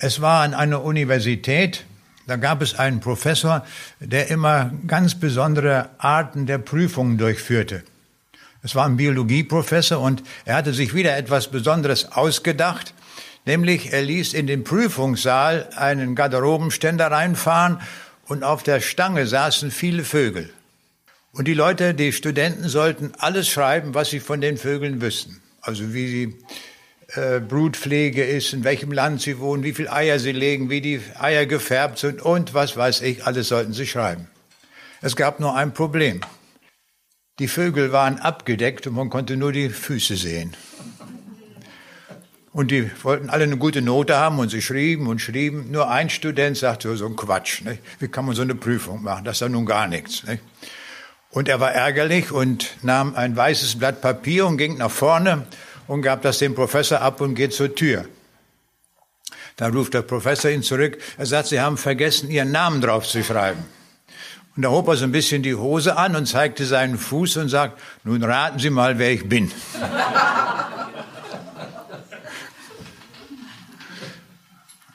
Es war an einer Universität, da gab es einen Professor, der immer ganz besondere Arten der Prüfungen durchführte. Es war ein Biologieprofessor und er hatte sich wieder etwas Besonderes ausgedacht, nämlich er ließ in den Prüfungssaal einen Garderobenständer reinfahren und auf der Stange saßen viele Vögel. Und die Leute, die Studenten sollten alles schreiben, was sie von den Vögeln wüssten. Also wie sie äh, Brutpflege ist, in welchem Land sie wohnen, wie viele Eier sie legen, wie die Eier gefärbt sind und was weiß ich, alles sollten sie schreiben. Es gab nur ein Problem. Die Vögel waren abgedeckt und man konnte nur die Füße sehen. Und die wollten alle eine gute Note haben und sie schrieben und schrieben. Nur ein Student sagte, so ein Quatsch, nicht? wie kann man so eine Prüfung machen? Das ist ja nun gar nichts. Nicht? Und er war ärgerlich und nahm ein weißes Blatt Papier und ging nach vorne und gab das dem Professor ab und geht zur Tür. Da ruft der Professor ihn zurück. Er sagt, Sie haben vergessen, Ihren Namen drauf zu schreiben. Und da hob er so ein bisschen die Hose an und zeigte seinen Fuß und sagt, nun raten Sie mal, wer ich bin.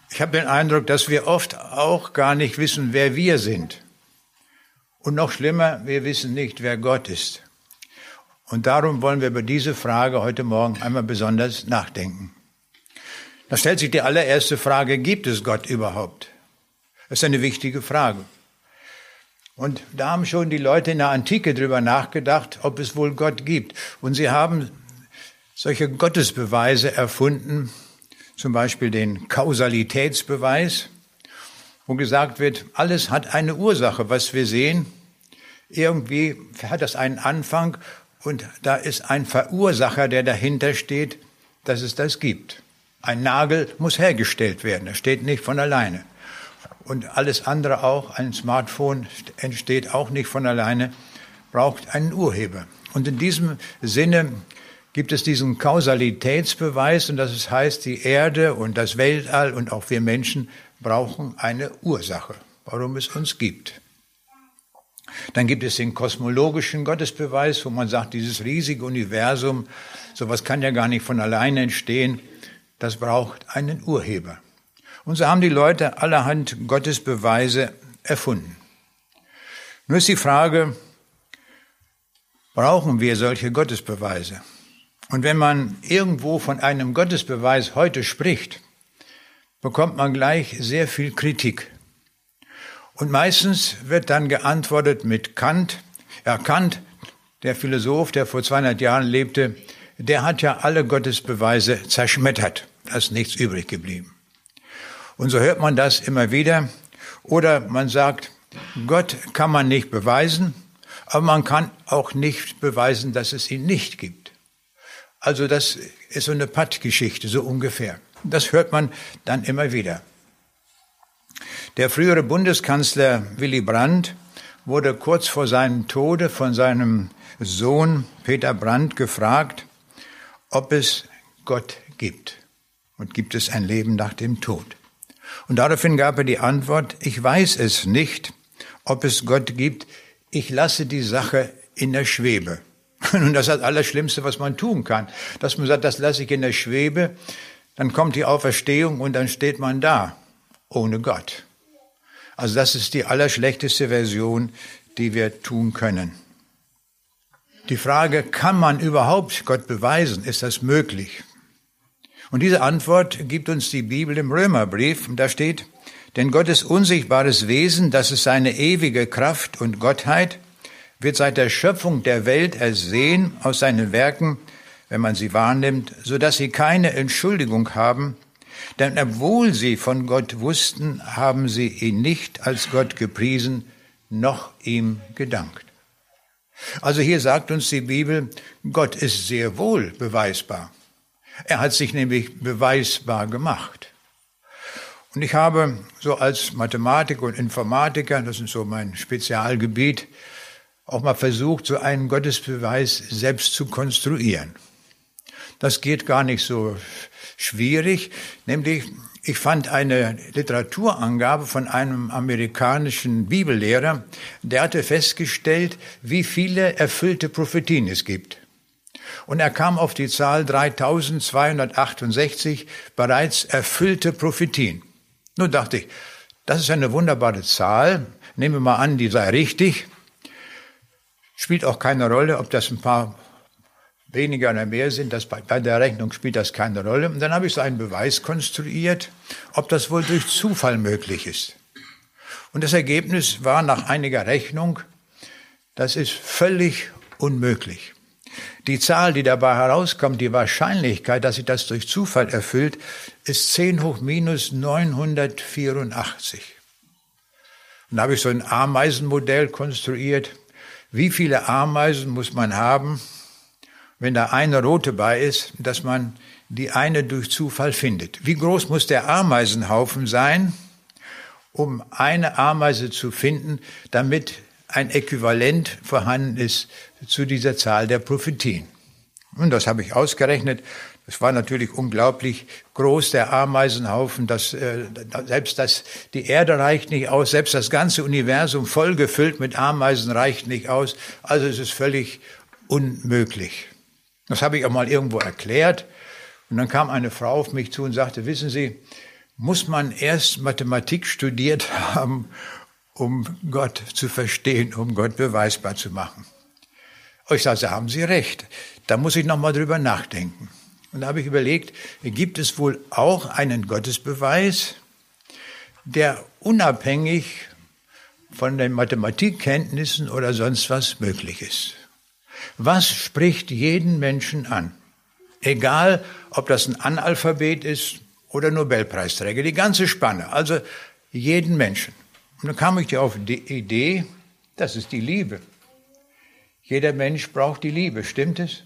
Ich habe den Eindruck, dass wir oft auch gar nicht wissen, wer wir sind. Und noch schlimmer, wir wissen nicht, wer Gott ist. Und darum wollen wir über diese Frage heute Morgen einmal besonders nachdenken. Da stellt sich die allererste Frage, gibt es Gott überhaupt? Das ist eine wichtige Frage. Und da haben schon die Leute in der Antike drüber nachgedacht, ob es wohl Gott gibt. Und sie haben solche Gottesbeweise erfunden, zum Beispiel den Kausalitätsbeweis, wo gesagt wird, alles hat eine Ursache, was wir sehen. Irgendwie hat das einen Anfang und da ist ein Verursacher, der dahinter steht, dass es das gibt. Ein Nagel muss hergestellt werden, er steht nicht von alleine. Und alles andere auch, ein Smartphone entsteht auch nicht von alleine, braucht einen Urheber. Und in diesem Sinne gibt es diesen Kausalitätsbeweis und das heißt, die Erde und das Weltall und auch wir Menschen brauchen eine Ursache, warum es uns gibt. Dann gibt es den kosmologischen Gottesbeweis, wo man sagt, dieses riesige Universum, sowas kann ja gar nicht von alleine entstehen, das braucht einen Urheber. Und so haben die Leute allerhand Gottesbeweise erfunden. Nur ist die Frage, brauchen wir solche Gottesbeweise? Und wenn man irgendwo von einem Gottesbeweis heute spricht, bekommt man gleich sehr viel Kritik. Und meistens wird dann geantwortet mit Kant. Ja, Kant, der Philosoph, der vor 200 Jahren lebte, der hat ja alle Gottesbeweise zerschmettert. Da ist nichts übrig geblieben. Und so hört man das immer wieder. Oder man sagt, Gott kann man nicht beweisen, aber man kann auch nicht beweisen, dass es ihn nicht gibt. Also das ist so eine Pattgeschichte, so ungefähr. Das hört man dann immer wieder. Der frühere Bundeskanzler Willy Brandt wurde kurz vor seinem Tode von seinem Sohn Peter Brandt gefragt, ob es Gott gibt und gibt es ein Leben nach dem Tod. Und daraufhin gab er die Antwort, ich weiß es nicht, ob es Gott gibt, ich lasse die Sache in der Schwebe. Und das ist das Allerschlimmste, was man tun kann, dass man sagt, das lasse ich in der Schwebe, dann kommt die Auferstehung und dann steht man da, ohne Gott. Also das ist die allerschlechteste Version, die wir tun können. Die Frage, kann man überhaupt Gott beweisen? Ist das möglich? Und diese Antwort gibt uns die Bibel im Römerbrief. Da steht, denn Gottes unsichtbares Wesen, das ist seine ewige Kraft und Gottheit, wird seit der Schöpfung der Welt ersehen aus seinen Werken, wenn man sie wahrnimmt, so dass sie keine Entschuldigung haben, denn obwohl sie von Gott wussten, haben sie ihn nicht als Gott gepriesen, noch ihm gedankt. Also hier sagt uns die Bibel, Gott ist sehr wohl beweisbar. Er hat sich nämlich beweisbar gemacht. Und ich habe so als Mathematiker und Informatiker, das ist so mein Spezialgebiet, auch mal versucht, so einen Gottesbeweis selbst zu konstruieren. Das geht gar nicht so schwierig, nämlich ich fand eine Literaturangabe von einem amerikanischen Bibellehrer, der hatte festgestellt, wie viele erfüllte Prophetien es gibt. Und er kam auf die Zahl 3268 bereits erfüllte Prophetien. Nun dachte ich, das ist eine wunderbare Zahl. Nehmen wir mal an, die sei richtig. Spielt auch keine Rolle, ob das ein paar weniger oder mehr sind. Das bei, bei der Rechnung spielt das keine Rolle. Und dann habe ich so einen Beweis konstruiert, ob das wohl durch Zufall möglich ist. Und das Ergebnis war nach einiger Rechnung, das ist völlig unmöglich. Die Zahl, die dabei herauskommt, die Wahrscheinlichkeit, dass sich das durch Zufall erfüllt, ist 10 hoch minus 984. Und da habe ich so ein Ameisenmodell konstruiert. Wie viele Ameisen muss man haben, wenn da eine rote bei ist, dass man die eine durch Zufall findet? Wie groß muss der Ameisenhaufen sein, um eine Ameise zu finden, damit ein Äquivalent vorhanden ist zu dieser Zahl der Prophetien. Und das habe ich ausgerechnet. Das war natürlich unglaublich groß, der Ameisenhaufen. Das, äh, selbst das, die Erde reicht nicht aus, selbst das ganze Universum voll gefüllt mit Ameisen reicht nicht aus. Also es ist völlig unmöglich. Das habe ich auch mal irgendwo erklärt. Und dann kam eine Frau auf mich zu und sagte, wissen Sie, muss man erst Mathematik studiert haben, um Gott zu verstehen, um Gott beweisbar zu machen. Ich sage, haben Sie recht. Da muss ich noch mal drüber nachdenken. Und da habe ich überlegt, gibt es wohl auch einen Gottesbeweis, der unabhängig von den Mathematikkenntnissen oder sonst was möglich ist? Was spricht jeden Menschen an? Egal, ob das ein Analphabet ist oder Nobelpreisträger, die ganze Spanne, also jeden Menschen. Und dann kam ich auf die Idee, das ist die Liebe. Jeder Mensch braucht die Liebe, stimmt es?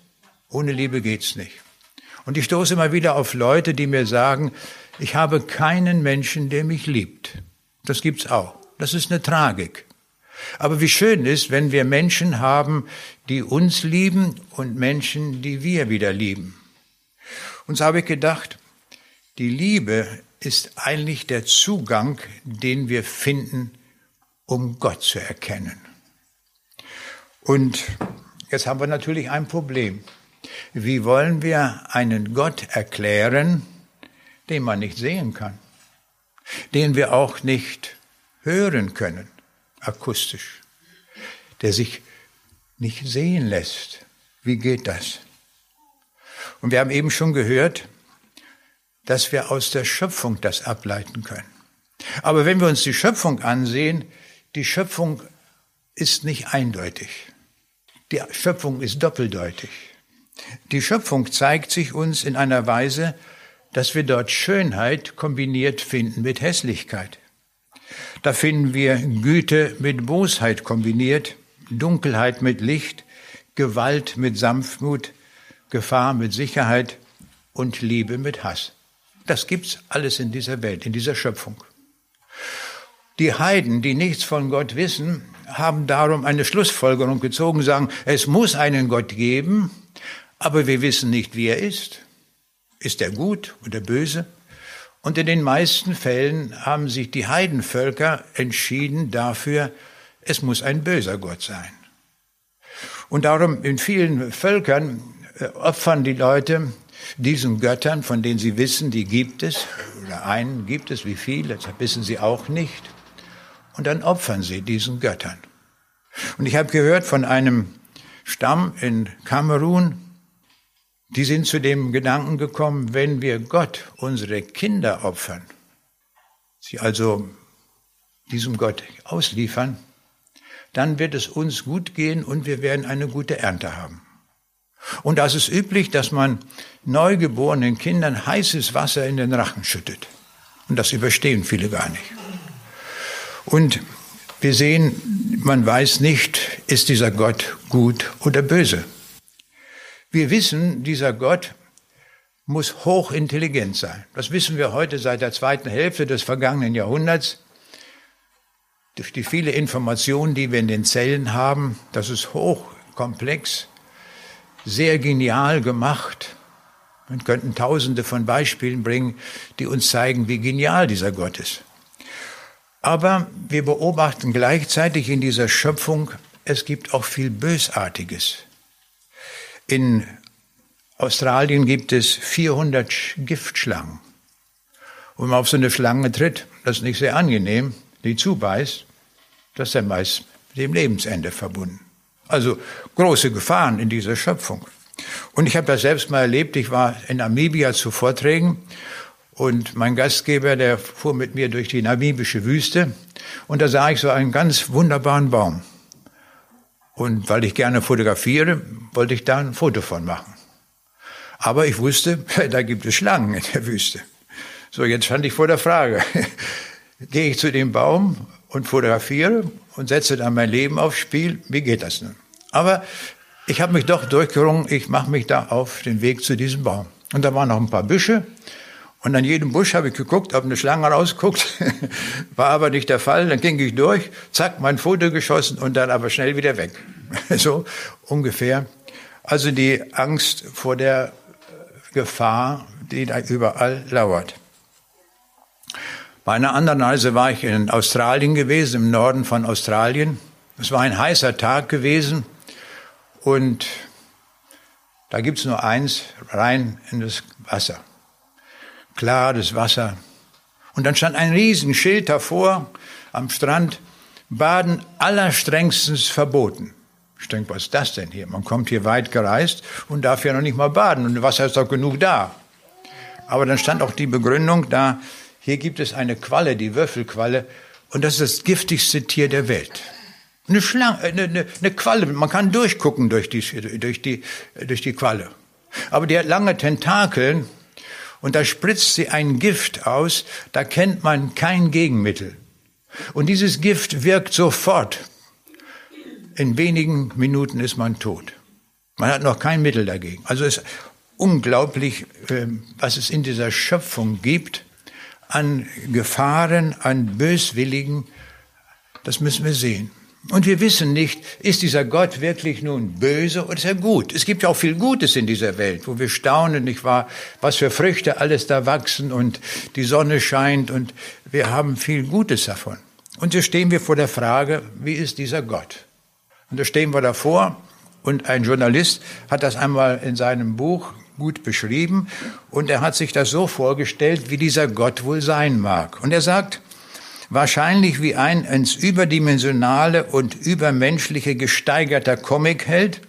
Ohne Liebe geht's nicht. Und ich stoße immer wieder auf Leute, die mir sagen, ich habe keinen Menschen, der mich liebt. Das gibt's auch. Das ist eine Tragik. Aber wie schön ist, wenn wir Menschen haben, die uns lieben und Menschen, die wir wieder lieben. Und so habe ich gedacht, die Liebe ist eigentlich der Zugang, den wir finden, um Gott zu erkennen. Und jetzt haben wir natürlich ein Problem. Wie wollen wir einen Gott erklären, den man nicht sehen kann, den wir auch nicht hören können, akustisch, der sich nicht sehen lässt? Wie geht das? Und wir haben eben schon gehört, dass wir aus der Schöpfung das ableiten können. Aber wenn wir uns die Schöpfung ansehen, die Schöpfung ist nicht eindeutig. Die Schöpfung ist doppeldeutig. Die Schöpfung zeigt sich uns in einer Weise, dass wir dort Schönheit kombiniert finden mit Hässlichkeit. Da finden wir Güte mit Bosheit kombiniert, Dunkelheit mit Licht, Gewalt mit Sanftmut, Gefahr mit Sicherheit und Liebe mit Hass. Das gibt's alles in dieser Welt, in dieser Schöpfung. Die Heiden, die nichts von Gott wissen, haben darum eine Schlussfolgerung gezogen, sagen, es muss einen Gott geben, aber wir wissen nicht, wie er ist. Ist er gut oder böse? Und in den meisten Fällen haben sich die Heidenvölker entschieden dafür, es muss ein böser Gott sein. Und darum in vielen Völkern äh, opfern die Leute diesen Göttern, von denen sie wissen, die gibt es, oder einen gibt es, wie viele, das wissen sie auch nicht. Und dann opfern sie diesen Göttern. Und ich habe gehört von einem Stamm in Kamerun, die sind zu dem Gedanken gekommen, wenn wir Gott unsere Kinder opfern, sie also diesem Gott ausliefern, dann wird es uns gut gehen und wir werden eine gute Ernte haben. Und das ist üblich, dass man neugeborenen Kindern heißes Wasser in den Rachen schüttet. Und das überstehen viele gar nicht. Und wir sehen, man weiß nicht, ist dieser Gott gut oder böse. Wir wissen, dieser Gott muss hochintelligent sein. Das wissen wir heute seit der zweiten Hälfte des vergangenen Jahrhunderts. Durch die viele Informationen, die wir in den Zellen haben, das ist hochkomplex sehr genial gemacht. Man könnte tausende von Beispielen bringen, die uns zeigen, wie genial dieser Gott ist. Aber wir beobachten gleichzeitig in dieser Schöpfung, es gibt auch viel Bösartiges. In Australien gibt es 400 Giftschlangen. und man auf so eine Schlange tritt, das ist nicht sehr angenehm, die zubeißt, das ist dann meist mit dem Lebensende verbunden. Also große Gefahren in dieser Schöpfung. Und ich habe das selbst mal erlebt, ich war in Namibia zu Vorträgen und mein Gastgeber, der fuhr mit mir durch die namibische Wüste und da sah ich so einen ganz wunderbaren Baum. Und weil ich gerne fotografiere, wollte ich da ein Foto von machen. Aber ich wusste, da gibt es Schlangen in der Wüste. So, jetzt stand ich vor der Frage. Gehe ich zu dem Baum und fotografiere und setze dann mein Leben aufs Spiel? Wie geht das nun? Aber ich habe mich doch durchgerungen, ich mache mich da auf den Weg zu diesem Baum. Und da waren noch ein paar Büsche und an jedem Busch habe ich geguckt, ob eine Schlange rausguckt. War aber nicht der Fall. Dann ging ich durch, zack, mein Foto geschossen und dann aber schnell wieder weg. so ungefähr. Also die Angst vor der Gefahr, die da überall lauert. Bei einer anderen Reise war ich in Australien gewesen, im Norden von Australien. Es war ein heißer Tag gewesen und da gibt's nur eins, rein in das Wasser klares Wasser. Und dann stand ein Riesenschild davor am Strand, Baden allerstrengstens verboten. Ich denke, was ist das denn hier? Man kommt hier weit gereist und darf ja noch nicht mal baden und Wasser ist doch genug da. Aber dann stand auch die Begründung da, hier gibt es eine Qualle, die Würfelqualle, und das ist das giftigste Tier der Welt. Eine Schlange, eine, eine, eine Qualle, man kann durchgucken durch die, durch die, durch die Qualle. Aber die hat lange Tentakeln und da spritzt sie ein Gift aus, da kennt man kein Gegenmittel. Und dieses Gift wirkt sofort. In wenigen Minuten ist man tot. Man hat noch kein Mittel dagegen. Also es ist unglaublich, ähm, was es in dieser Schöpfung gibt an Gefahren, an Böswilligen. Das müssen wir sehen. Und wir wissen nicht, ist dieser Gott wirklich nun böse oder ist er gut? Es gibt ja auch viel Gutes in dieser Welt, wo wir staunen, nicht wahr, was für Früchte alles da wachsen und die Sonne scheint und wir haben viel Gutes davon. Und so stehen wir vor der Frage, wie ist dieser Gott? Und da stehen wir davor und ein Journalist hat das einmal in seinem Buch gut beschrieben und er hat sich das so vorgestellt, wie dieser Gott wohl sein mag. Und er sagt, wahrscheinlich wie ein ins überdimensionale und übermenschliche gesteigerter Comicheld,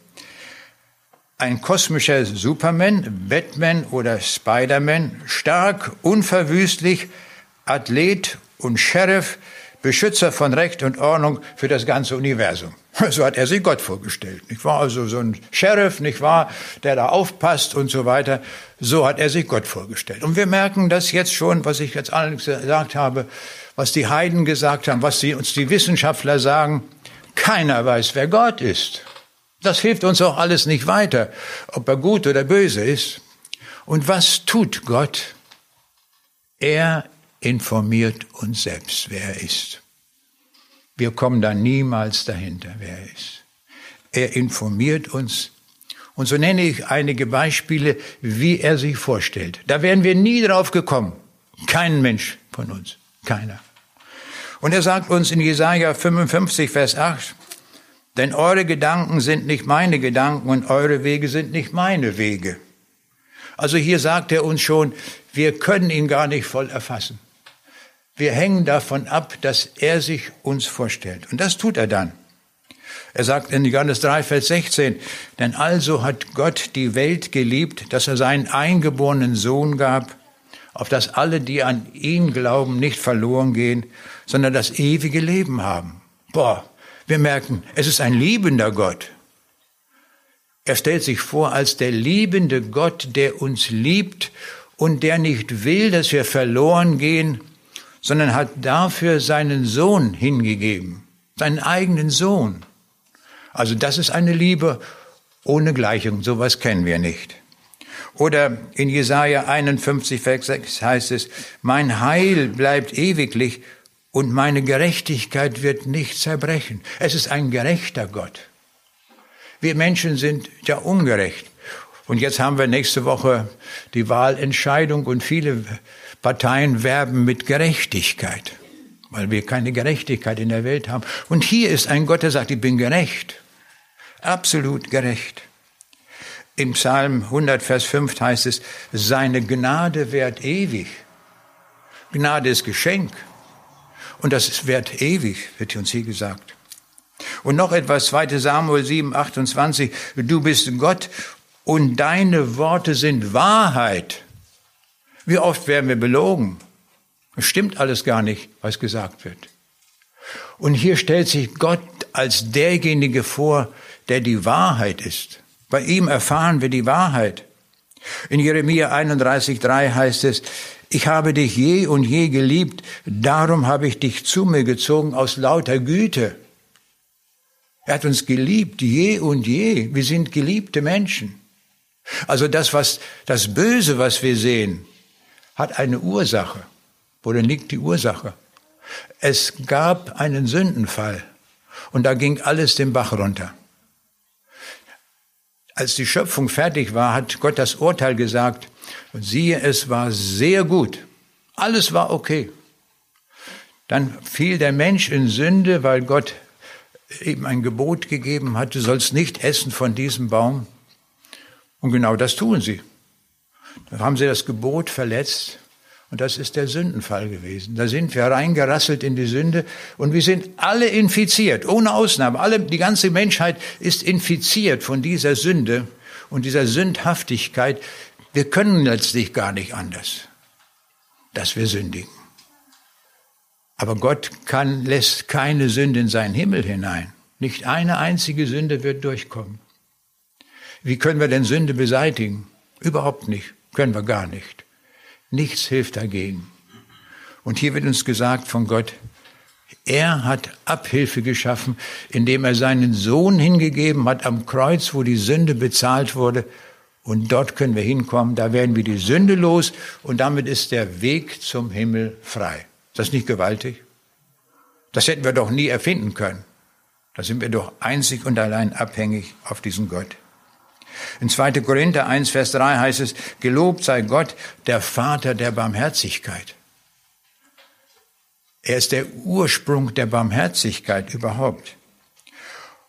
ein kosmischer Superman, Batman oder Spider-Man, stark, unverwüstlich, Athlet und Sheriff, Beschützer von Recht und Ordnung für das ganze Universum. So hat er sich Gott vorgestellt, nicht wahr? Also so ein Sheriff, nicht wahr, der da aufpasst und so weiter. So hat er sich Gott vorgestellt. Und wir merken das jetzt schon, was ich jetzt allen gesagt habe, was die Heiden gesagt haben, was die, uns die Wissenschaftler sagen. Keiner weiß, wer Gott ist. Das hilft uns auch alles nicht weiter, ob er gut oder böse ist. Und was tut Gott? Er informiert uns selbst, wer er ist. Wir kommen da niemals dahinter, wer er ist. Er informiert uns. Und so nenne ich einige Beispiele, wie er sich vorstellt. Da wären wir nie drauf gekommen. Kein Mensch von uns. Keiner. Und er sagt uns in Jesaja 55, Vers 8, denn eure Gedanken sind nicht meine Gedanken und eure Wege sind nicht meine Wege. Also hier sagt er uns schon, wir können ihn gar nicht voll erfassen. Wir hängen davon ab, dass er sich uns vorstellt. Und das tut er dann. Er sagt in Johannes 3, Vers 16, denn also hat Gott die Welt geliebt, dass er seinen eingeborenen Sohn gab, auf dass alle, die an ihn glauben, nicht verloren gehen, sondern das ewige Leben haben. Boah, wir merken, es ist ein liebender Gott. Er stellt sich vor als der liebende Gott, der uns liebt und der nicht will, dass wir verloren gehen, sondern hat dafür seinen Sohn hingegeben, seinen eigenen Sohn. Also das ist eine Liebe ohne Gleichung, sowas kennen wir nicht. Oder in Jesaja 51, Vers 6 heißt es, mein Heil bleibt ewiglich und meine Gerechtigkeit wird nicht zerbrechen. Es ist ein gerechter Gott. Wir Menschen sind ja ungerecht. Und jetzt haben wir nächste Woche die Wahlentscheidung und viele Parteien werben mit Gerechtigkeit, weil wir keine Gerechtigkeit in der Welt haben. Und hier ist ein Gott, der sagt, ich bin gerecht, absolut gerecht. Im Psalm 100, Vers 5 heißt es, seine Gnade währt ewig. Gnade ist Geschenk. Und das wert ewig, wird uns hier gesagt. Und noch etwas, 2 Samuel 7, 28, du bist Gott und deine Worte sind Wahrheit. Wie oft werden wir belogen? Es stimmt alles gar nicht, was gesagt wird. Und hier stellt sich Gott als derjenige vor, der die Wahrheit ist. Bei ihm erfahren wir die Wahrheit. In Jeremia 31,3 heißt es, ich habe dich je und je geliebt, darum habe ich dich zu mir gezogen aus lauter Güte. Er hat uns geliebt, je und je. Wir sind geliebte Menschen. Also das, was, das Böse, was wir sehen, hat eine Ursache. Wo denn liegt die Ursache? Es gab einen Sündenfall und da ging alles den Bach runter. Als die Schöpfung fertig war, hat Gott das Urteil gesagt, und siehe, es war sehr gut. Alles war okay. Dann fiel der Mensch in Sünde, weil Gott ihm ein Gebot gegeben hat, du sollst nicht essen von diesem Baum. Und genau das tun sie. Da haben sie das Gebot verletzt und das ist der Sündenfall gewesen. Da sind wir reingerasselt in die Sünde und wir sind alle infiziert, ohne Ausnahme. Alle, die ganze Menschheit ist infiziert von dieser Sünde und dieser Sündhaftigkeit. Wir können letztlich gar nicht anders, dass wir sündigen. Aber Gott kann, lässt keine Sünde in seinen Himmel hinein. Nicht eine einzige Sünde wird durchkommen. Wie können wir denn Sünde beseitigen? Überhaupt nicht. Können wir gar nicht. Nichts hilft dagegen. Und hier wird uns gesagt von Gott, er hat Abhilfe geschaffen, indem er seinen Sohn hingegeben hat am Kreuz, wo die Sünde bezahlt wurde. Und dort können wir hinkommen, da werden wir die Sünde los und damit ist der Weg zum Himmel frei. Ist das nicht gewaltig? Das hätten wir doch nie erfinden können. Da sind wir doch einzig und allein abhängig auf diesen Gott. In 2. Korinther 1, Vers 3 heißt es, gelobt sei Gott, der Vater der Barmherzigkeit. Er ist der Ursprung der Barmherzigkeit überhaupt.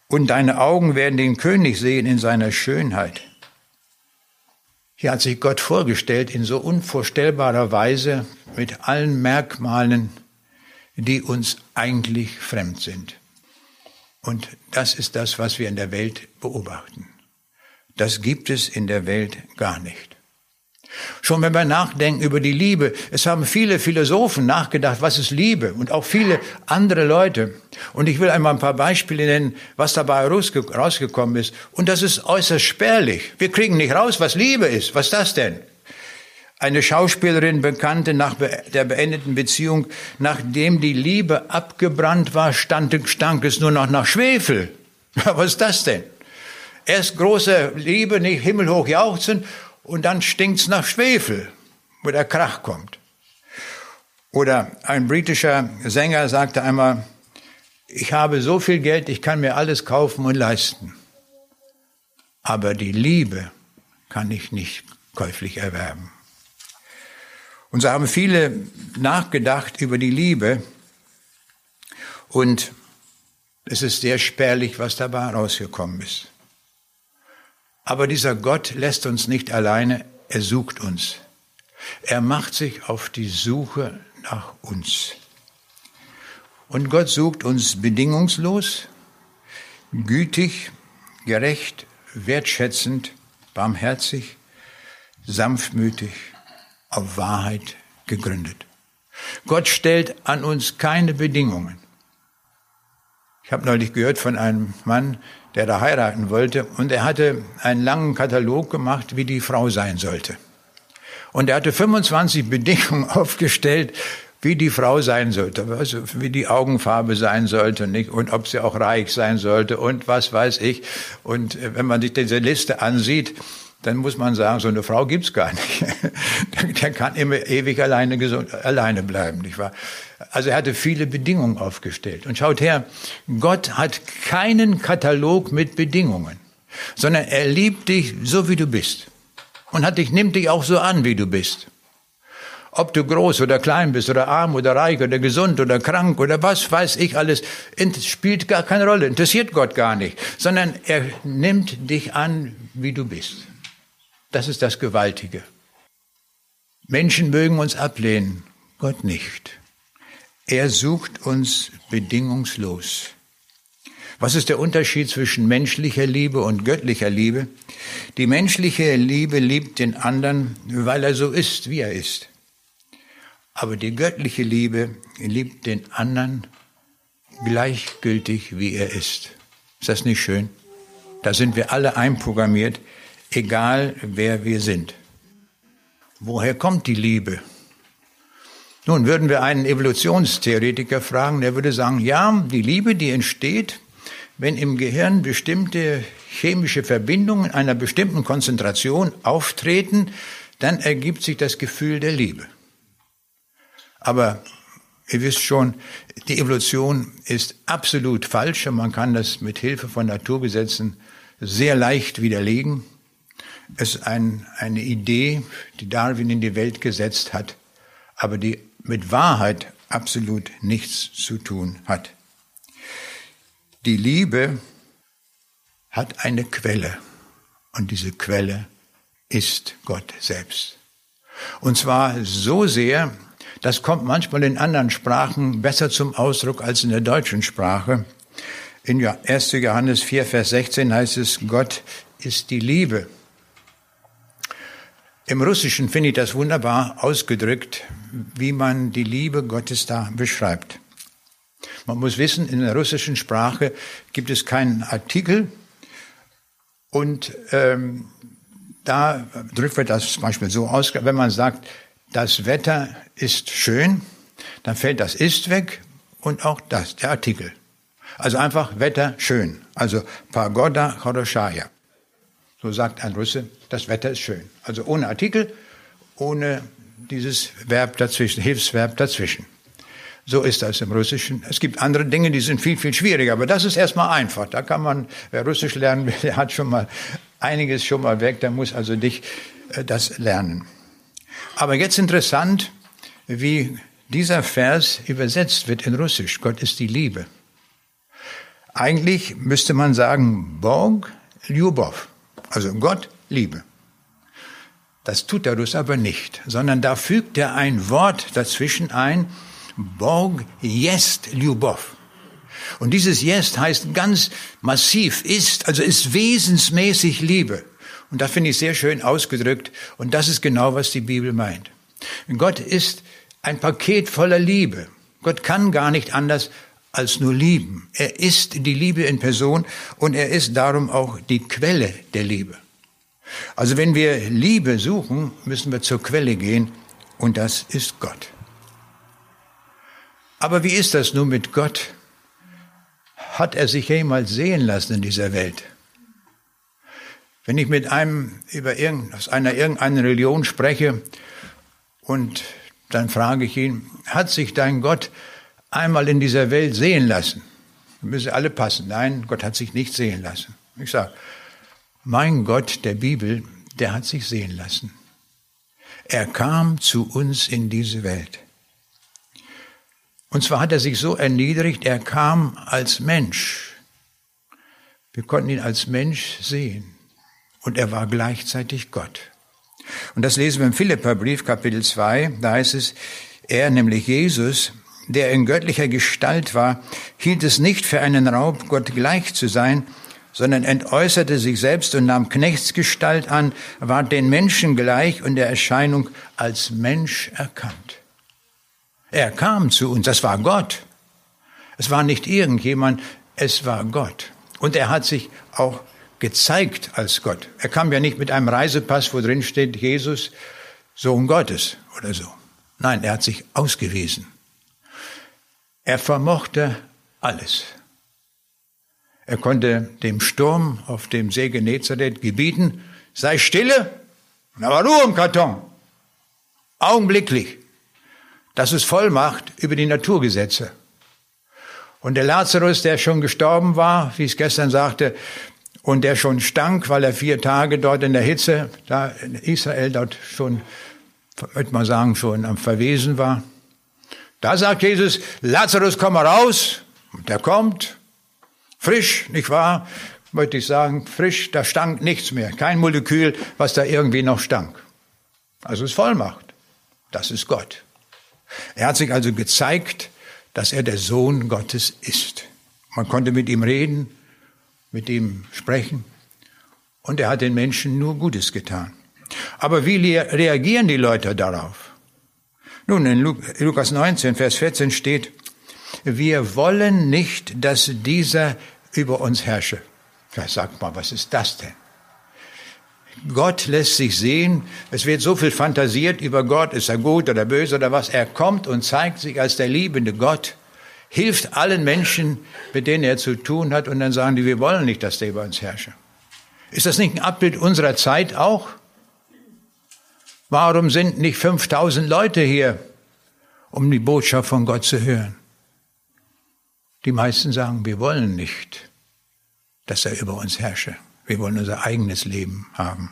Und deine Augen werden den König sehen in seiner Schönheit. Hier hat sich Gott vorgestellt in so unvorstellbarer Weise mit allen Merkmalen, die uns eigentlich fremd sind. Und das ist das, was wir in der Welt beobachten. Das gibt es in der Welt gar nicht. Schon wenn wir nachdenken über die Liebe, es haben viele Philosophen nachgedacht, was ist Liebe und auch viele andere Leute. Und ich will einmal ein paar Beispiele nennen, was dabei rausgekommen ist. Und das ist äußerst spärlich. Wir kriegen nicht raus, was Liebe ist. Was ist das denn? Eine Schauspielerin bekannte nach der beendeten Beziehung, nachdem die Liebe abgebrannt war, stand, stank es nur noch nach Schwefel. Was ist das denn? Erst große Liebe, nicht himmelhoch jauchzen und dann stinkt's nach Schwefel, wo der Krach kommt. Oder ein britischer Sänger sagte einmal, ich habe so viel Geld, ich kann mir alles kaufen und leisten. Aber die Liebe kann ich nicht käuflich erwerben. Und so haben viele nachgedacht über die Liebe und es ist sehr spärlich, was dabei rausgekommen ist. Aber dieser Gott lässt uns nicht alleine, er sucht uns. Er macht sich auf die Suche nach uns. Und Gott sucht uns bedingungslos, gütig, gerecht, wertschätzend, barmherzig, sanftmütig, auf Wahrheit gegründet. Gott stellt an uns keine Bedingungen. Ich habe neulich gehört von einem Mann, der da heiraten wollte, und er hatte einen langen Katalog gemacht, wie die Frau sein sollte. Und er hatte 25 Bedingungen aufgestellt, wie die Frau sein sollte, also wie die Augenfarbe sein sollte, nicht? und ob sie auch reich sein sollte und was weiß ich. Und äh, wenn man sich diese Liste ansieht, dann muss man sagen, so eine Frau gibt's gar nicht. Der kann immer ewig alleine, gesund, alleine bleiben, nicht wahr? Also er hatte viele Bedingungen aufgestellt. Und schaut her, Gott hat keinen Katalog mit Bedingungen, sondern er liebt dich so, wie du bist. Und hat dich, nimmt dich auch so an, wie du bist. Ob du groß oder klein bist oder arm oder reich oder gesund oder krank oder was weiß ich alles, spielt gar keine Rolle, interessiert Gott gar nicht, sondern er nimmt dich an, wie du bist. Das ist das Gewaltige. Menschen mögen uns ablehnen. Gott nicht. Er sucht uns bedingungslos. Was ist der Unterschied zwischen menschlicher Liebe und göttlicher Liebe? Die menschliche Liebe liebt den anderen, weil er so ist, wie er ist. Aber die göttliche Liebe liebt den anderen gleichgültig, wie er ist. Ist das nicht schön? Da sind wir alle einprogrammiert, egal wer wir sind. Woher kommt die Liebe? Nun würden wir einen Evolutionstheoretiker fragen, der würde sagen, ja, die Liebe, die entsteht, wenn im Gehirn bestimmte chemische Verbindungen einer bestimmten Konzentration auftreten, dann ergibt sich das Gefühl der Liebe. Aber ihr wisst schon, die Evolution ist absolut falsch und man kann das mit Hilfe von Naturgesetzen sehr leicht widerlegen. Es ist ein, eine Idee, die Darwin in die Welt gesetzt hat, aber die mit Wahrheit absolut nichts zu tun hat. Die Liebe hat eine Quelle und diese Quelle ist Gott selbst. Und zwar so sehr, das kommt manchmal in anderen Sprachen besser zum Ausdruck als in der deutschen Sprache. In 1. Johannes 4, Vers 16 heißt es, Gott ist die Liebe. Im Russischen finde ich das wunderbar ausgedrückt, wie man die Liebe Gottes da beschreibt. Man muss wissen, in der russischen Sprache gibt es keinen Artikel und ähm, da drückt wir das zum Beispiel so aus, wenn man sagt, das Wetter ist schön, dann fällt das ist weg und auch das, der Artikel. Also einfach Wetter schön. Also Pagoda Choroshaya. So sagt ein Russe, das Wetter ist schön. Also ohne Artikel, ohne dieses Verb dazwischen, Hilfsverb dazwischen. So ist das im Russischen. Es gibt andere Dinge, die sind viel, viel schwieriger, aber das ist erstmal einfach. Da kann man, wer Russisch lernen will, der hat schon mal einiges schon mal weg, der muss also dich äh, das lernen. Aber jetzt interessant, wie dieser Vers übersetzt wird in Russisch. Gott ist die Liebe. Eigentlich müsste man sagen, Bog, Ljubov. Also Gott, Liebe. Das tut Russ aber nicht, sondern da fügt er ein Wort dazwischen ein, Bog jest Ljubov. Und dieses jest heißt ganz massiv, ist, also ist wesensmäßig Liebe. Und das finde ich sehr schön ausgedrückt. Und das ist genau, was die Bibel meint. Gott ist ein Paket voller Liebe. Gott kann gar nicht anders als nur lieben. Er ist die Liebe in Person und er ist darum auch die Quelle der Liebe. Also wenn wir Liebe suchen, müssen wir zur Quelle gehen und das ist Gott. Aber wie ist das nun mit Gott? Hat er sich jemals sehen lassen in dieser Welt? Wenn ich mit einem über irgend, aus einer irgendeiner Religion spreche und dann frage ich ihn, hat sich dein Gott einmal in dieser Welt sehen lassen? Müssen alle passen. Nein, Gott hat sich nicht sehen lassen. Ich sage, mein Gott der Bibel, der hat sich sehen lassen. Er kam zu uns in diese Welt. Und zwar hat er sich so erniedrigt, er kam als Mensch. Wir konnten ihn als Mensch sehen. Und er war gleichzeitig Gott. Und das lesen wir im Philipperbrief, Kapitel 2. Da heißt es, er, nämlich Jesus, der in göttlicher Gestalt war, hielt es nicht für einen Raub, Gott gleich zu sein, sondern entäußerte sich selbst und nahm Knechtsgestalt an, war den Menschen gleich und der Erscheinung als Mensch erkannt. Er kam zu uns, das war Gott. Es war nicht irgendjemand, es war Gott. Und er hat sich auch gezeigt als Gott. Er kam ja nicht mit einem Reisepass, wo drin steht, Jesus, Sohn Gottes oder so. Nein, er hat sich ausgewiesen. Er vermochte alles. Er konnte dem Sturm auf dem See Genezareth gebieten, sei stille, war Ruhe im Karton. Augenblicklich. Das ist Vollmacht über die Naturgesetze. Und der Lazarus, der schon gestorben war, wie ich es gestern sagte, und der schon stank, weil er vier Tage dort in der Hitze, da in Israel dort schon, würde man sagen, schon am Verwesen war. Da sagt Jesus, Lazarus, komm mal raus. Und der kommt, frisch, nicht wahr? Möchte ich sagen, frisch, da stank nichts mehr. Kein Molekül, was da irgendwie noch stank. Also ist Vollmacht. Das ist Gott. Er hat sich also gezeigt, dass er der Sohn Gottes ist. Man konnte mit ihm reden, mit ihm sprechen und er hat den Menschen nur Gutes getan. Aber wie reagieren die Leute darauf? Nun, in Lukas 19, Vers 14 steht, wir wollen nicht, dass dieser über uns herrsche. Ja, sag mal, was ist das denn? Gott lässt sich sehen. Es wird so viel fantasiert über Gott. Ist er gut oder böse oder was? Er kommt und zeigt sich als der liebende Gott, hilft allen Menschen, mit denen er zu tun hat. Und dann sagen die, wir wollen nicht, dass der über uns herrsche. Ist das nicht ein Abbild unserer Zeit auch? Warum sind nicht 5000 Leute hier, um die Botschaft von Gott zu hören? Die meisten sagen, wir wollen nicht, dass er über uns herrsche. Wir wollen unser eigenes Leben haben.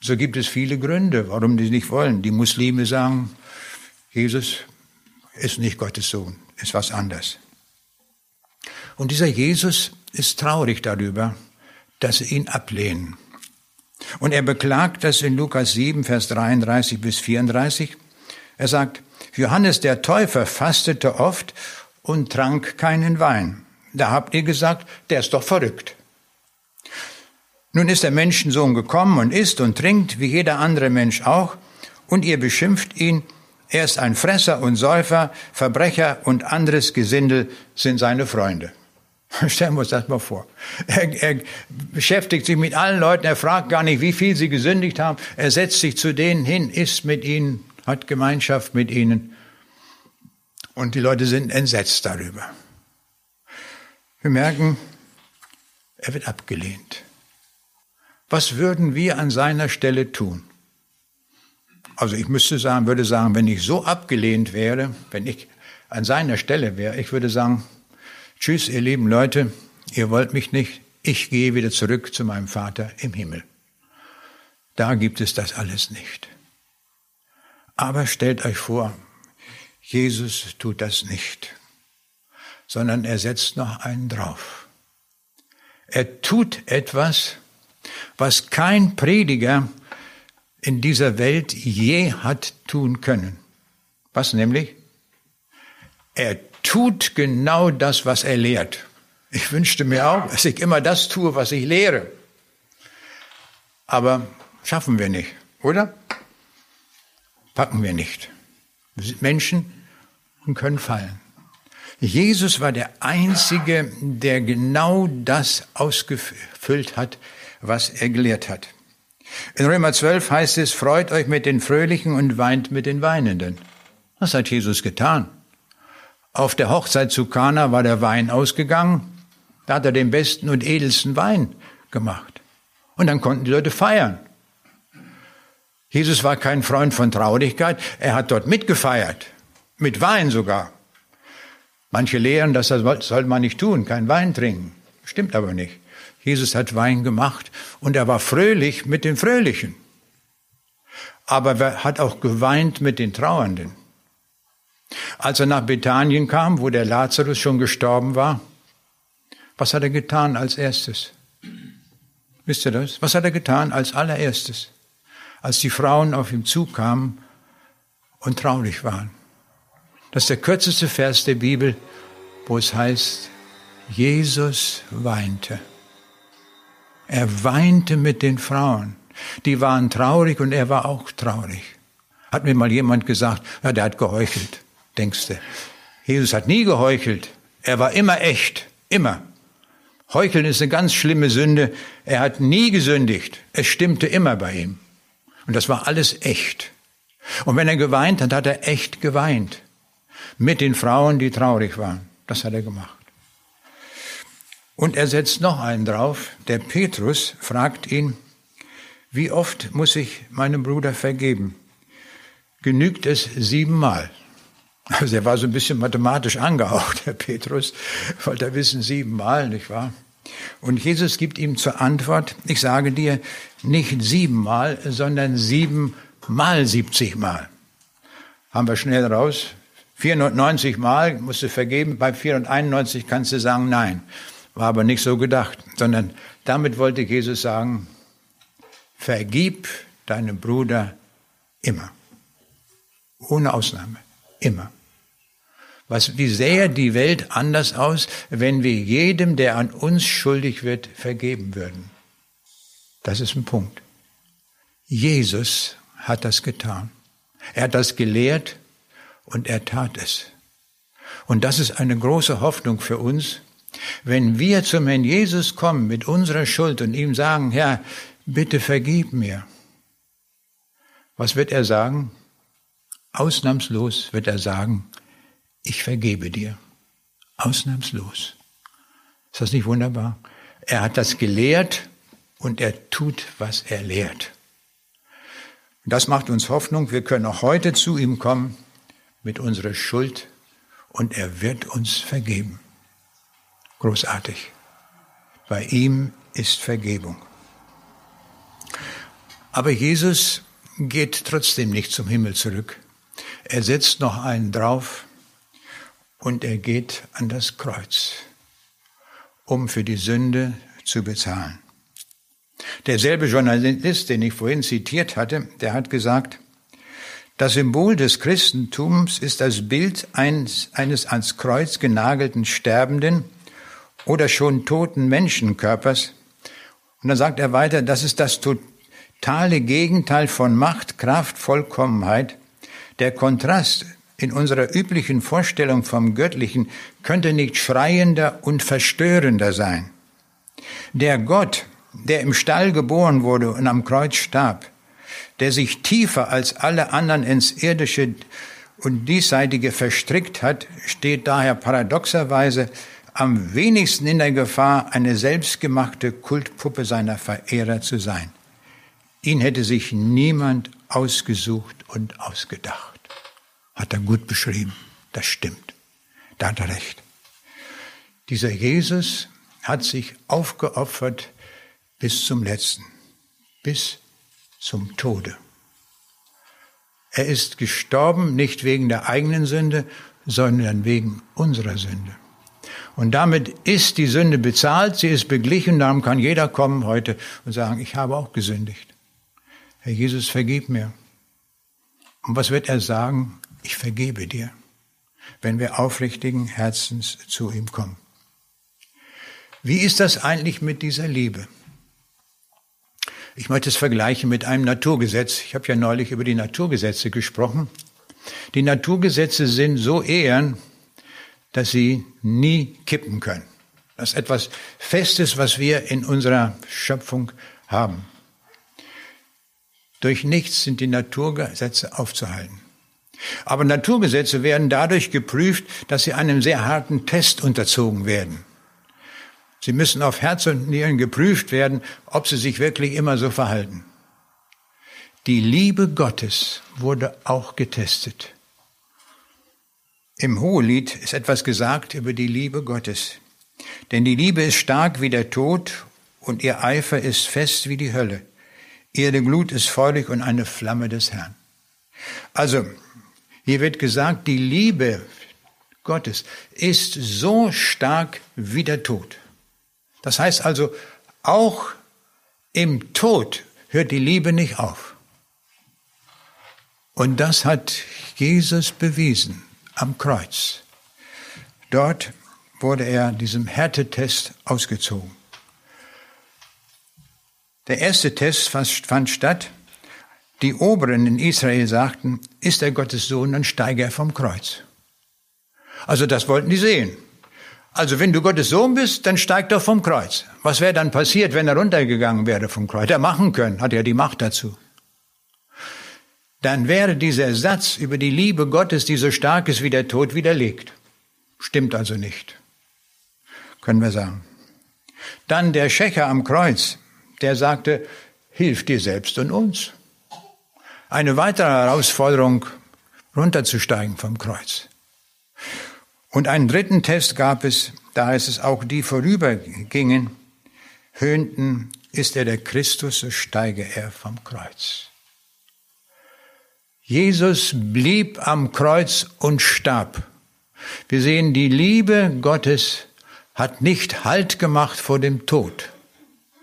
So gibt es viele Gründe, warum die nicht wollen. Die Muslime sagen, Jesus ist nicht Gottes Sohn, ist was anderes. Und dieser Jesus ist traurig darüber, dass sie ihn ablehnen. Und er beklagt das in Lukas 7, Vers 33 bis 34. Er sagt, Johannes der Täufer fastete oft und trank keinen Wein. Da habt ihr gesagt, der ist doch verrückt. Nun ist der Menschensohn gekommen und isst und trinkt, wie jeder andere Mensch auch, und ihr beschimpft ihn, er ist ein Fresser und Säufer, Verbrecher und anderes Gesindel sind seine Freunde. Stellen wir uns das mal vor. Er, er, beschäftigt sich mit allen Leuten, er fragt gar nicht, wie viel sie gesündigt haben. Er setzt sich zu denen hin, isst mit ihnen, hat Gemeinschaft mit ihnen. Und die Leute sind entsetzt darüber. Wir merken, er wird abgelehnt. Was würden wir an seiner Stelle tun? Also ich müsste sagen, würde sagen, wenn ich so abgelehnt wäre, wenn ich an seiner Stelle wäre, ich würde sagen, tschüss, ihr lieben Leute, ihr wollt mich nicht, ich gehe wieder zurück zu meinem Vater im Himmel. Da gibt es das alles nicht. Aber stellt euch vor, Jesus tut das nicht, sondern er setzt noch einen drauf. Er tut etwas, was kein Prediger in dieser Welt je hat tun können. Was nämlich? Er tut genau das, was er lehrt. Ich wünschte mir auch, dass ich immer das tue, was ich lehre. Aber schaffen wir nicht, oder? Packen wir nicht. Menschen und können fallen. Jesus war der Einzige, der genau das ausgefüllt hat, was er gelehrt hat. In Römer 12 heißt es, freut euch mit den Fröhlichen und weint mit den Weinenden. Was hat Jesus getan? Auf der Hochzeit zu Kana war der Wein ausgegangen. Da hat er den besten und edelsten Wein gemacht. Und dann konnten die Leute feiern. Jesus war kein Freund von Traurigkeit. Er hat dort mitgefeiert. Mit Wein sogar. Manche lehren, das soll man nicht tun, kein Wein trinken. Stimmt aber nicht. Jesus hat Wein gemacht und er war fröhlich mit den Fröhlichen. Aber er hat auch geweint mit den Trauernden. Als er nach Bethanien kam, wo der Lazarus schon gestorben war, was hat er getan als erstes? Wisst ihr das? Was hat er getan als allererstes? Als die Frauen auf ihm zukamen und traurig waren. Das ist der kürzeste Vers der Bibel, wo es heißt, Jesus weinte. Er weinte mit den Frauen. Die waren traurig und er war auch traurig. Hat mir mal jemand gesagt, ja, der hat geheuchelt, denkst du. Jesus hat nie geheuchelt. Er war immer echt, immer. Heucheln ist eine ganz schlimme Sünde. Er hat nie gesündigt. Es stimmte immer bei ihm. Und das war alles echt. Und wenn er geweint hat, hat er echt geweint. Mit den Frauen, die traurig waren. Das hat er gemacht. Und er setzt noch einen drauf. Der Petrus fragt ihn, wie oft muss ich meinem Bruder vergeben? Genügt es siebenmal? Also er war so ein bisschen mathematisch angehaucht, der Petrus, wollte er wissen, siebenmal, nicht wahr? Und Jesus gibt ihm zur Antwort, ich sage dir, nicht siebenmal, sondern siebenmal siebzigmal. Haben wir schnell raus. 490 Mal musst du vergeben, bei 491 kannst du sagen, nein. War aber nicht so gedacht, sondern damit wollte Jesus sagen, vergib deinem Bruder immer. Ohne Ausnahme. Immer. Was, wie sähe die Welt anders aus, wenn wir jedem, der an uns schuldig wird, vergeben würden? Das ist ein Punkt. Jesus hat das getan. Er hat das gelehrt und er tat es. Und das ist eine große Hoffnung für uns, wenn wir zum Herrn Jesus kommen mit unserer Schuld und ihm sagen, Herr, bitte vergib mir. Was wird er sagen? Ausnahmslos wird er sagen, ich vergebe dir. Ausnahmslos. Ist das nicht wunderbar? Er hat das gelehrt und er tut, was er lehrt. Das macht uns Hoffnung. Wir können auch heute zu ihm kommen mit unserer Schuld und er wird uns vergeben. Großartig. Bei ihm ist Vergebung. Aber Jesus geht trotzdem nicht zum Himmel zurück. Er setzt noch einen drauf und er geht an das Kreuz, um für die Sünde zu bezahlen. Derselbe Journalist, den ich vorhin zitiert hatte, der hat gesagt, das Symbol des Christentums ist das Bild eines, eines ans Kreuz genagelten Sterbenden oder schon toten Menschenkörpers. Und dann sagt er weiter, das ist das totale Gegenteil von Macht, Kraft, Vollkommenheit. Der Kontrast in unserer üblichen Vorstellung vom Göttlichen könnte nicht schreiender und verstörender sein. Der Gott, der im Stall geboren wurde und am Kreuz starb, der sich tiefer als alle anderen ins irdische und diesseitige verstrickt hat, steht daher paradoxerweise am wenigsten in der Gefahr, eine selbstgemachte Kultpuppe seiner Verehrer zu sein. Ihn hätte sich niemand ausgesucht und ausgedacht. Hat er gut beschrieben. Das stimmt. Da hat er recht. Dieser Jesus hat sich aufgeopfert bis zum letzten, bis zum Tode. Er ist gestorben nicht wegen der eigenen Sünde, sondern wegen unserer Sünde. Und damit ist die Sünde bezahlt, sie ist beglichen, darum kann jeder kommen heute und sagen, ich habe auch gesündigt. Herr Jesus, vergib mir. Und was wird er sagen? Ich vergebe dir, wenn wir aufrichtigen Herzens zu ihm kommen. Wie ist das eigentlich mit dieser Liebe? Ich möchte es vergleichen mit einem Naturgesetz. Ich habe ja neulich über die Naturgesetze gesprochen. Die Naturgesetze sind so ehren, dass sie nie kippen können. Das ist etwas Festes, was wir in unserer Schöpfung haben. Durch nichts sind die Naturgesetze aufzuhalten. Aber Naturgesetze werden dadurch geprüft, dass sie einem sehr harten Test unterzogen werden. Sie müssen auf Herz und Nieren geprüft werden, ob sie sich wirklich immer so verhalten. Die Liebe Gottes wurde auch getestet. Im Hohelied ist etwas gesagt über die Liebe Gottes. Denn die Liebe ist stark wie der Tod und ihr Eifer ist fest wie die Hölle. Ihre Glut ist feurig und eine Flamme des Herrn. Also, hier wird gesagt, die Liebe Gottes ist so stark wie der Tod. Das heißt also, auch im Tod hört die Liebe nicht auf. Und das hat Jesus bewiesen am Kreuz. Dort wurde er diesem Härtetest ausgezogen. Der erste Test fand statt. Die Oberen in Israel sagten, ist er Gottes Sohn, dann steige er vom Kreuz. Also das wollten die sehen. Also wenn du Gottes Sohn bist, dann steig doch vom Kreuz. Was wäre dann passiert, wenn er runtergegangen wäre vom Kreuz? Er machen können, hat er die Macht dazu. Dann wäre dieser Satz über die Liebe Gottes, die so stark ist wie der Tod, widerlegt. Stimmt also nicht. Können wir sagen. Dann der Schächer am Kreuz, der sagte, hilf dir selbst und uns. Eine weitere Herausforderung, runterzusteigen vom Kreuz. Und einen dritten Test gab es, da heißt es auch, die vorübergingen, höhnten, ist er der Christus, so steige er vom Kreuz. Jesus blieb am Kreuz und starb. Wir sehen, die Liebe Gottes hat nicht Halt gemacht vor dem Tod.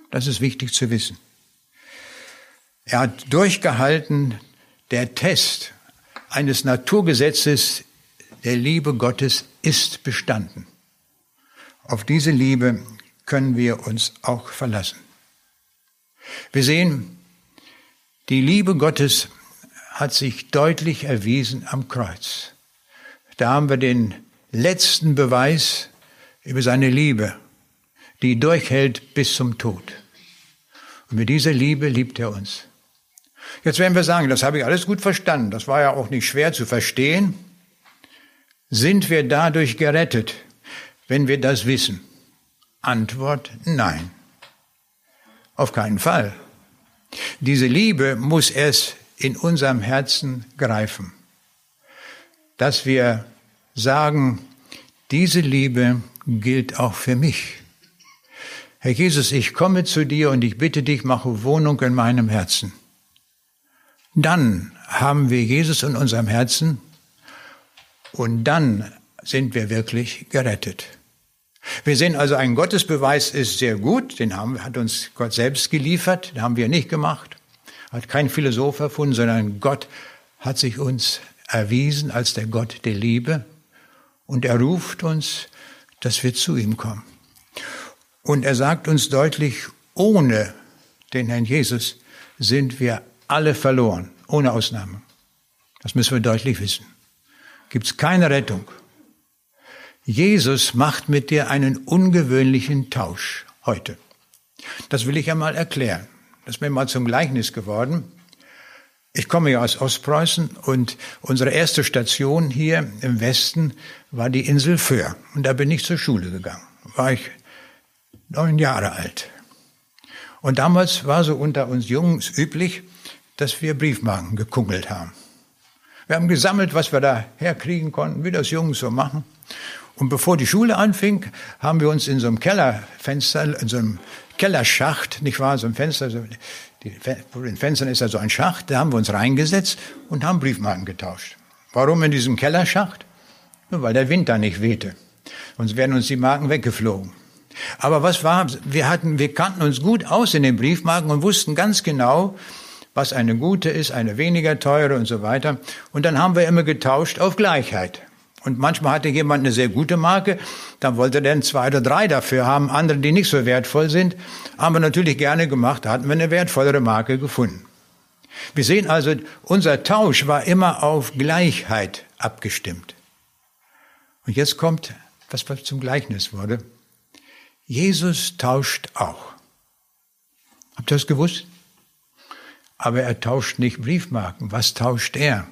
Das ist wichtig zu wissen. Er hat durchgehalten, der Test eines Naturgesetzes der Liebe Gottes ist bestanden. Auf diese Liebe können wir uns auch verlassen. Wir sehen, die Liebe Gottes hat sich deutlich erwiesen am Kreuz. Da haben wir den letzten Beweis über seine Liebe, die durchhält bis zum Tod. Und mit dieser Liebe liebt er uns. Jetzt werden wir sagen, das habe ich alles gut verstanden, das war ja auch nicht schwer zu verstehen. Sind wir dadurch gerettet, wenn wir das wissen? Antwort nein. Auf keinen Fall. Diese Liebe muss es in unserem Herzen greifen. Dass wir sagen, diese Liebe gilt auch für mich. Herr Jesus, ich komme zu dir und ich bitte dich, mache Wohnung in meinem Herzen. Dann haben wir Jesus in unserem Herzen und dann sind wir wirklich gerettet. Wir sehen also, ein Gottesbeweis ist sehr gut, den haben, hat uns Gott selbst geliefert, den haben wir nicht gemacht, hat kein Philosoph erfunden, sondern Gott hat sich uns erwiesen als der Gott der Liebe und er ruft uns, dass wir zu ihm kommen. Und er sagt uns deutlich, ohne den Herrn Jesus sind wir alle verloren, ohne Ausnahme. Das müssen wir deutlich wissen. Gibt es keine Rettung. Jesus macht mit dir einen ungewöhnlichen Tausch heute. Das will ich einmal erklären. Das ist mir mal zum Gleichnis geworden. Ich komme ja aus Ostpreußen und unsere erste Station hier im Westen war die Insel Föhr. Und da bin ich zur Schule gegangen. War ich neun Jahre alt. Und damals war so unter uns Jungs üblich, dass wir Briefmarken gekungelt haben. Wir haben gesammelt, was wir da herkriegen konnten, wie das Jungs so machen. Und bevor die Schule anfing, haben wir uns in so einem Kellerfenster, in so einem Kellerschacht, nicht wahr, so ein Fenster, so, die, vor den Fenstern ist da so ein Schacht, da haben wir uns reingesetzt und haben Briefmarken getauscht. Warum in diesem Kellerschacht? Nur weil der Wind da nicht wehte. Sonst wären uns die Marken weggeflogen. Aber was war, wir hatten, wir kannten uns gut aus in den Briefmarken und wussten ganz genau, was eine gute ist, eine weniger teure und so weiter. Und dann haben wir immer getauscht auf Gleichheit. Und manchmal hatte jemand eine sehr gute Marke, dann wollte er dann zwei oder drei dafür haben, andere, die nicht so wertvoll sind. Haben wir natürlich gerne gemacht, da hatten wir eine wertvollere Marke gefunden. Wir sehen also, unser Tausch war immer auf Gleichheit abgestimmt. Und jetzt kommt, was zum Gleichnis wurde. Jesus tauscht auch. Habt ihr das gewusst? Aber er tauscht nicht Briefmarken. Was tauscht er?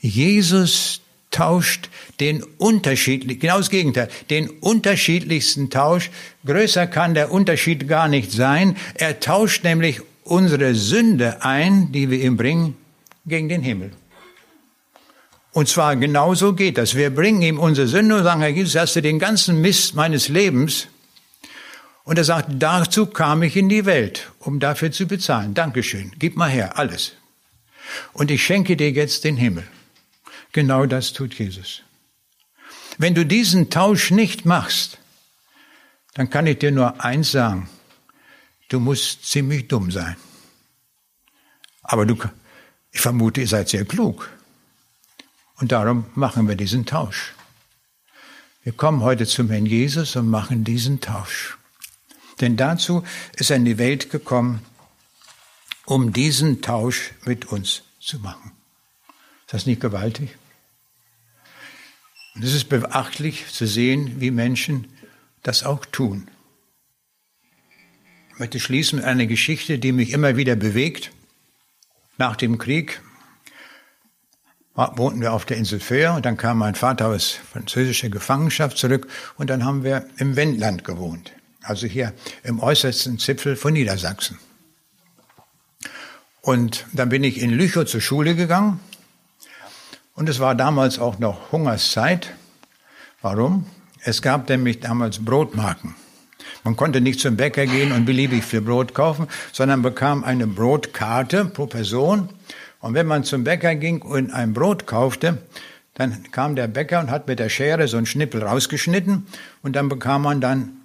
Jesus tauscht den unterschiedlich, genau das Gegenteil, den unterschiedlichsten Tausch. Größer kann der Unterschied gar nicht sein. Er tauscht nämlich unsere Sünde ein, die wir ihm bringen, gegen den Himmel. Und zwar genauso geht das. Wir bringen ihm unsere Sünde und sagen, Herr Jesus, hast du den ganzen Mist meines Lebens. Und er sagt, dazu kam ich in die Welt, um dafür zu bezahlen. Dankeschön, gib mal her, alles. Und ich schenke dir jetzt den Himmel. Genau das tut Jesus. Wenn du diesen Tausch nicht machst, dann kann ich dir nur eins sagen. Du musst ziemlich dumm sein. Aber du, ich vermute, ihr seid sehr klug. Und darum machen wir diesen Tausch. Wir kommen heute zum Herrn Jesus und machen diesen Tausch. Denn dazu ist er in die Welt gekommen, um diesen Tausch mit uns zu machen. Ist das nicht gewaltig? Und es ist beachtlich zu sehen, wie Menschen das auch tun. Ich möchte schließen mit einer Geschichte, die mich immer wieder bewegt. Nach dem Krieg wohnten wir auf der Insel Föhr und dann kam mein Vater aus französischer Gefangenschaft zurück und dann haben wir im Wendland gewohnt, also hier im äußersten Zipfel von Niedersachsen. Und dann bin ich in Lüchow zur Schule gegangen und es war damals auch noch Hungerszeit. Warum? Es gab nämlich damals Brotmarken. Man konnte nicht zum Bäcker gehen und beliebig viel Brot kaufen, sondern bekam eine Brotkarte pro Person. Und wenn man zum Bäcker ging und ein Brot kaufte, dann kam der Bäcker und hat mit der Schere so einen Schnippel rausgeschnitten und dann bekam man dann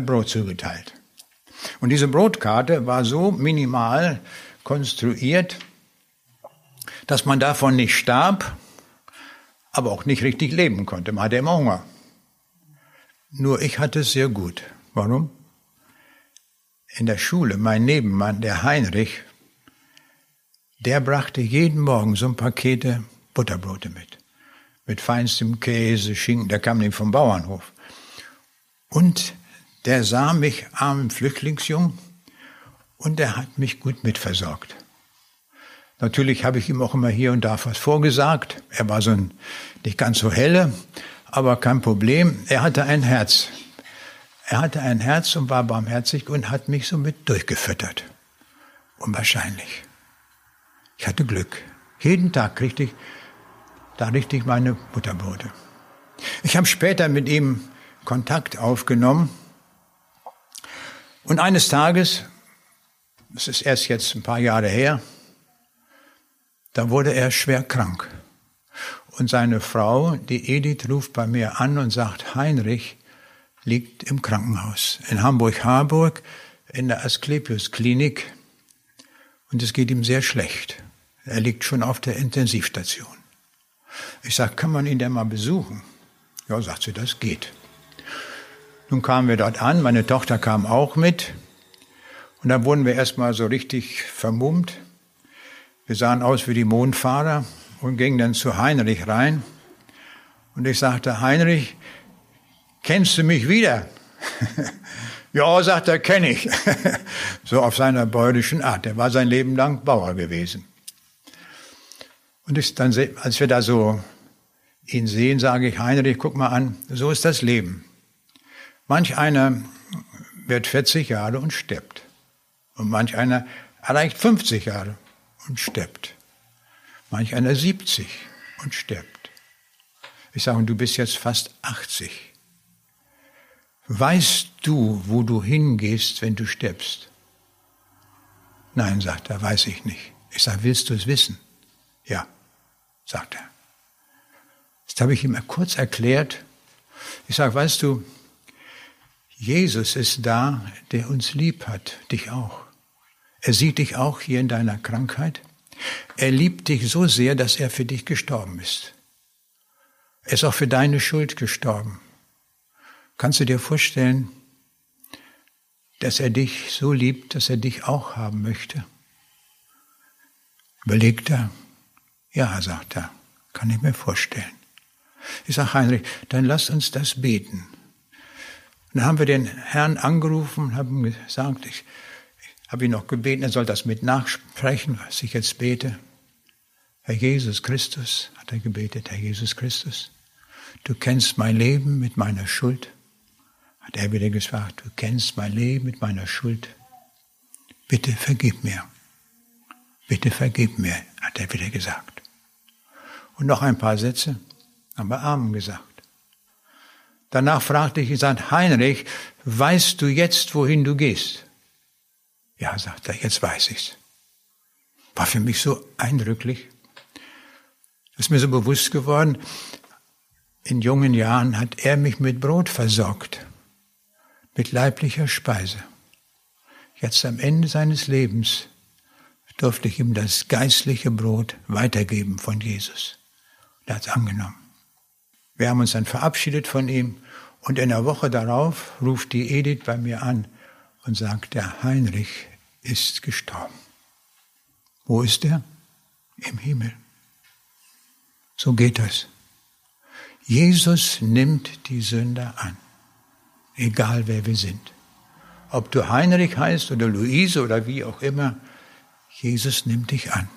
Brot zugeteilt. Und diese Brotkarte war so minimal konstruiert, dass man davon nicht starb, aber auch nicht richtig leben konnte. Man hatte immer Hunger. Nur ich hatte es sehr gut. Warum? In der Schule, mein Nebenmann, der Heinrich, der brachte jeden Morgen so ein Pakete Butterbrote mit. Mit feinstem Käse, Schinken, der kam nämlich vom Bauernhof. Und der sah mich, armen Flüchtlingsjungen, und er hat mich gut mitversorgt. Natürlich habe ich ihm auch immer hier und da was vorgesagt. Er war so ein, nicht ganz so helle, aber kein Problem. Er hatte ein Herz. Er hatte ein Herz und war barmherzig und hat mich somit durchgefüttert. Unwahrscheinlich. Ich hatte Glück. Jeden Tag kriegte ich da richtig meine Butterbrote. Ich habe später mit ihm Kontakt aufgenommen und eines Tages, das ist erst jetzt ein paar Jahre her, da wurde er schwer krank. Und seine Frau, die Edith, ruft bei mir an und sagt, Heinrich liegt im Krankenhaus in Hamburg-Harburg in der Asklepios-Klinik und es geht ihm sehr schlecht. Er liegt schon auf der Intensivstation. Ich sage, kann man ihn denn mal besuchen? Ja, sagt sie, das geht. Nun kamen wir dort an, meine Tochter kam auch mit und da wurden wir erstmal so richtig vermummt. Wir sahen aus wie die Mondfahrer und gingen dann zu Heinrich rein. Und ich sagte, Heinrich, kennst du mich wieder? ja, sagt er, kenne ich. so auf seiner bäuerischen Art. Er war sein Leben lang Bauer gewesen. Und ich dann, als wir da so ihn sehen, sage ich, Heinrich, guck mal an, so ist das Leben. Manch einer wird 40 Jahre und stirbt. Und manch einer erreicht 50 Jahre und stirbt. Manch einer 70 und stirbt. Ich sage, du bist jetzt fast 80. Weißt du, wo du hingehst, wenn du stirbst? Nein, sagt er, weiß ich nicht. Ich sage, willst du es wissen? Ja, sagt er. Das habe ich ihm kurz erklärt. Ich sage, weißt du, Jesus ist da, der uns lieb hat, dich auch. Er sieht dich auch hier in deiner Krankheit. Er liebt dich so sehr, dass er für dich gestorben ist. Er ist auch für deine Schuld gestorben. Kannst du dir vorstellen, dass er dich so liebt, dass er dich auch haben möchte? Überlegt er. Ja, sagt er, kann ich mir vorstellen. Ich sage, Heinrich, dann lass uns das beten. Dann haben wir den Herrn angerufen und haben gesagt, ich, habe ihn noch gebeten, er soll das mit nachsprechen, was ich jetzt bete. Herr Jesus Christus, hat er gebetet, Herr Jesus Christus, du kennst mein Leben mit meiner Schuld. Hat er wieder gesagt, du kennst mein Leben mit meiner Schuld. Bitte vergib mir. Bitte vergib mir, hat er wieder gesagt. Und noch ein paar Sätze, aber Amen gesagt. Danach fragte ich ihn, Heinrich, weißt du jetzt, wohin du gehst? Ja, sagt er, jetzt weiß ich's. War für mich so eindrücklich. Das ist mir so bewusst geworden. In jungen Jahren hat er mich mit Brot versorgt, mit leiblicher Speise. Jetzt am Ende seines Lebens durfte ich ihm das geistliche Brot weitergeben von Jesus. Er hat es angenommen. Wir haben uns dann verabschiedet von ihm und in der Woche darauf ruft die Edith bei mir an und sagt, der Heinrich ist gestorben. Wo ist er? Im Himmel. So geht das. Jesus nimmt die Sünder an, egal wer wir sind. Ob du Heinrich heißt oder Luise oder wie auch immer, Jesus nimmt dich an.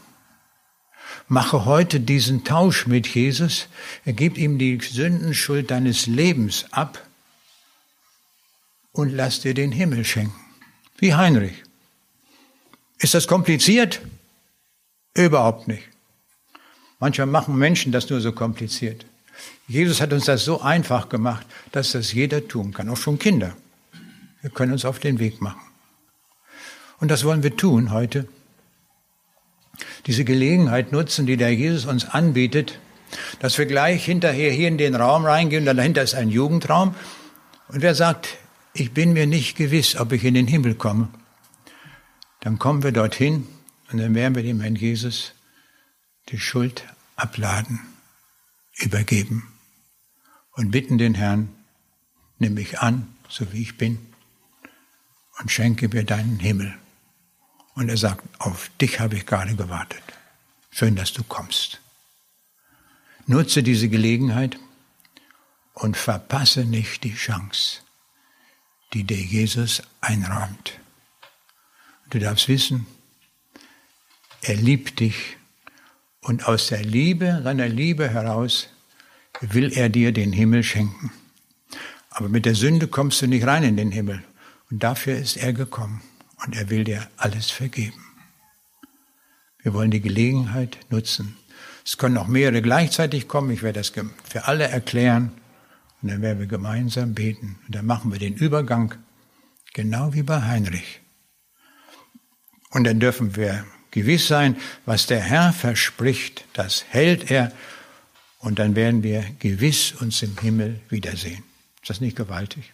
Mache heute diesen Tausch mit Jesus, er gibt ihm die Sündenschuld deines Lebens ab und lass dir den Himmel schenken. Wie Heinrich. Ist das kompliziert? Überhaupt nicht. Manchmal machen Menschen das nur so kompliziert. Jesus hat uns das so einfach gemacht, dass das jeder tun kann, auch schon Kinder. Wir können uns auf den Weg machen. Und das wollen wir tun heute. Diese Gelegenheit nutzen, die der Jesus uns anbietet, dass wir gleich hinterher hier in den Raum reingehen, und dahinter ist ein Jugendraum. Und wer sagt, ich bin mir nicht gewiss, ob ich in den Himmel komme, dann kommen wir dorthin und dann werden wir dem Herrn Jesus die Schuld abladen, übergeben und bitten den Herrn, nimm mich an, so wie ich bin, und schenke mir deinen Himmel. Und er sagt, auf dich habe ich gerade gewartet. Schön, dass du kommst. Nutze diese Gelegenheit und verpasse nicht die Chance, die dir Jesus einräumt. Du darfst wissen, er liebt dich und aus der Liebe, seiner Liebe heraus will er dir den Himmel schenken. Aber mit der Sünde kommst du nicht rein in den Himmel. Und dafür ist er gekommen und er will dir alles vergeben. Wir wollen die Gelegenheit nutzen. Es können auch mehrere gleichzeitig kommen. Ich werde das für alle erklären. Und dann werden wir gemeinsam beten. Und dann machen wir den Übergang genau wie bei Heinrich. Und dann dürfen wir gewiss sein, was der Herr verspricht, das hält er. Und dann werden wir gewiss uns im Himmel wiedersehen. Ist das nicht gewaltig?